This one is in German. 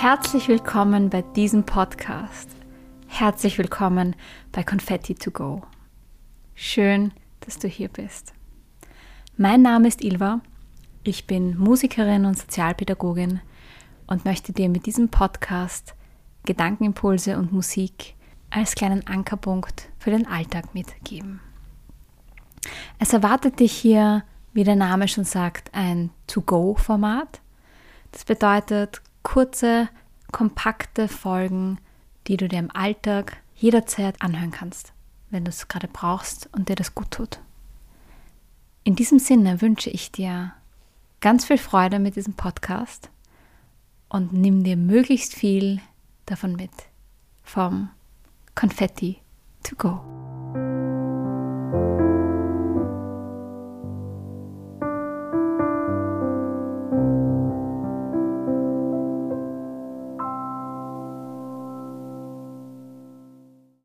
Herzlich willkommen bei diesem Podcast. Herzlich willkommen bei Confetti to Go. Schön, dass du hier bist. Mein Name ist Ilva. Ich bin Musikerin und Sozialpädagogin und möchte dir mit diesem Podcast Gedankenimpulse und Musik als kleinen Ankerpunkt für den Alltag mitgeben. Es erwartet dich hier, wie der Name schon sagt, ein To-Go-Format. Das bedeutet kurze, kompakte Folgen, die du dir im Alltag jederzeit anhören kannst, wenn du es gerade brauchst und dir das gut tut. In diesem Sinne wünsche ich dir ganz viel Freude mit diesem Podcast und nimm dir möglichst viel davon mit vom Confetti to go.